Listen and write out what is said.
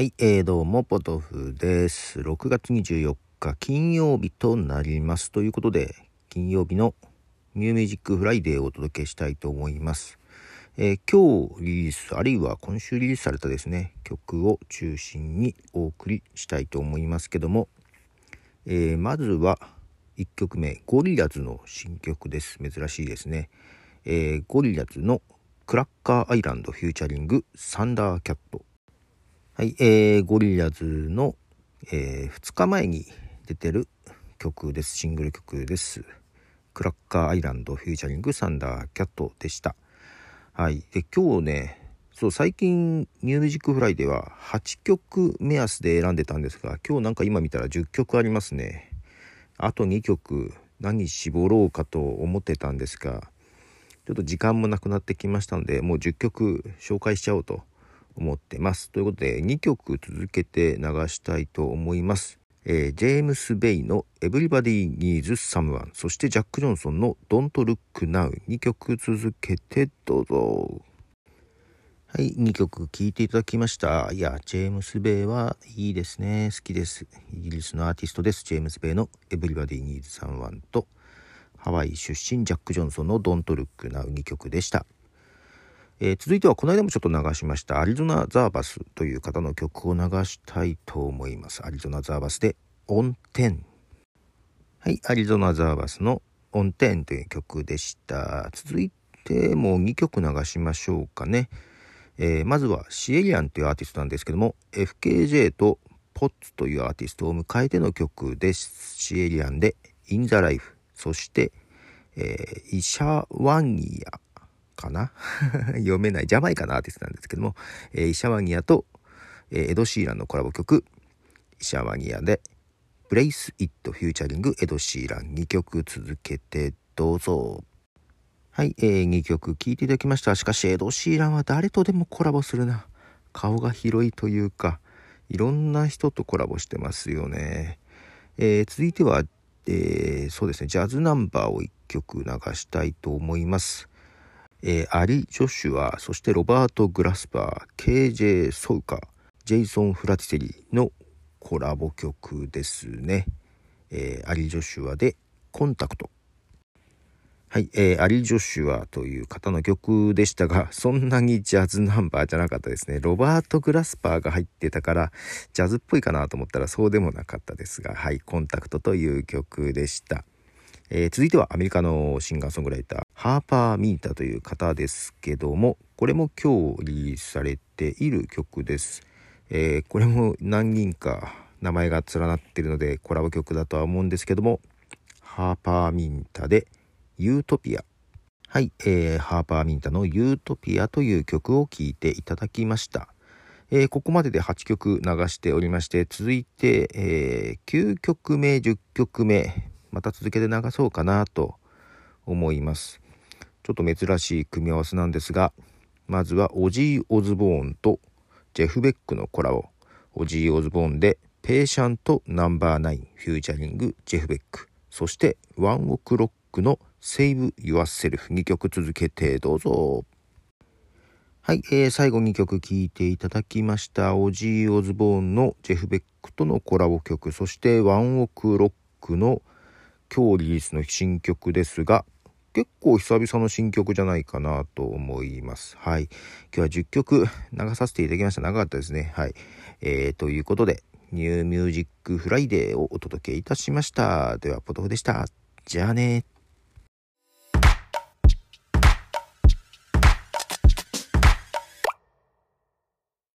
はい、えー、どうも、ポトフです。6月24日金曜日となります。ということで、金曜日の New Music Friday をお届けしたいと思います。えー今日リリース、あるいは今週リリースされたですね、曲を中心にお送りしたいと思いますけども、えーまずは1曲目、ゴリラズの新曲です。珍しいですね。えーゴリラズのクラッカーアイランドフューチャリングサンダーキャット。はい、えー、ゴリラズの、え2日前に出てる曲です。シングル曲です。 Cracker Island featuring Thundercat でした。はい。で、今日ね、そう、最近 New Music Friday では8曲目安で選んでたんですが、今日なんか今見たら10曲ありますね。あと2曲何絞ろうかと思ってたんですが、ちょっと時間もなくなってきましたので、もう10曲紹介しちゃおうと思ってます。ということで、2曲続けて流したいと思います。えージェームス・ベイの Everybody Needs Someone、そしてジャック・ジョンソンの Don't Look Now、2曲続けてどうぞ。はい、2曲聴いていただきました。いや、ジェームス・ベイはいいですね。好きです。イギリスのアーティストです。ジェームス・ベイの Everybody Needs Someone と、ハワイ出身ジャック・ジョンソンの Don't Look Now 2曲でした。えー続いてはこの間もちょっと流しましたアリゾナ・ザーバスという方の曲を流したいと思います。アリゾナ・ザーバスでオンテン。はい、アリゾナ・ザーバスのオンテンという曲でした。続いてもう2曲流しましょうかね。えーまずはシエリアンというアーティストなんですけども FKJ とポッツというアーティストを迎えての曲です。シエリアンで In the Life そして、えーイシャワニアかな？読めない。ジャマイカのアーティストなんですけども、えーイシャワニアと、えーエド・シーランのコラボ曲イシャワニアで「ブレイス・イット・フューチャリング・エド・シーラン」2曲続けてどうぞ。はい、えー、2曲聴いていただきました。しかしエド・シーランは誰とでもコラボするな。顔が広いというかいろんな人とコラボしてますよね、えー続いては、えーそうですね。ジャズナンバーを1曲流したいと思います。えーアリ・ジョシュアそしてロバート・グラスパー KJ・ ソウカジェイソン・フラティセリのコラボ曲ですね、えーアリ・ジョシュアで「コンタクト」はい、えーアリ・ジョシュアという方の曲でしたがそんなにジャズナンバーじゃなかったですね。ロバート・グラスパーが入ってたからジャズっぽいかなと思ったらそうでもなかったですがはい「コンタクト」という曲でした。えー続いてはアメリカのシンガーソングライターハーパー・ミータという方ですけどもこれも今日リリースされている曲です、えーこれも何人か名前が連なっているのでコラボ曲だとは思うんですけどもハーパー・ミンタで「ユートピア」はい、えーハーパー・ミンタの「ユートピア」という曲を聴いていただきました。えーここまでで8曲流しておりまして続いて、えー9曲目10曲目また続けて流そうかなと思います。ちょっと珍しい組み合わせなんですがまずはオジー・オズボーンとジェフ・ベックのコラボ。オジー・オズボーンで「Patient Number 9 featuring ジェフ・ベック。そして ONE OK ROCK の「Save Yourself」2曲続けてどうぞ。はい、えー最後2曲聴いていただきました。オジー・オズボーンのジェフ・ベックとのコラボ曲。そして ONE OK ROCK の今日リリースの新曲ですが結構久々の新曲じゃないかなと思います。はい。今日は10曲流させていただきました。長かったですね。はい。えー、ということで New Music Friday をお届けいたしました。ではポトフでした。じゃあね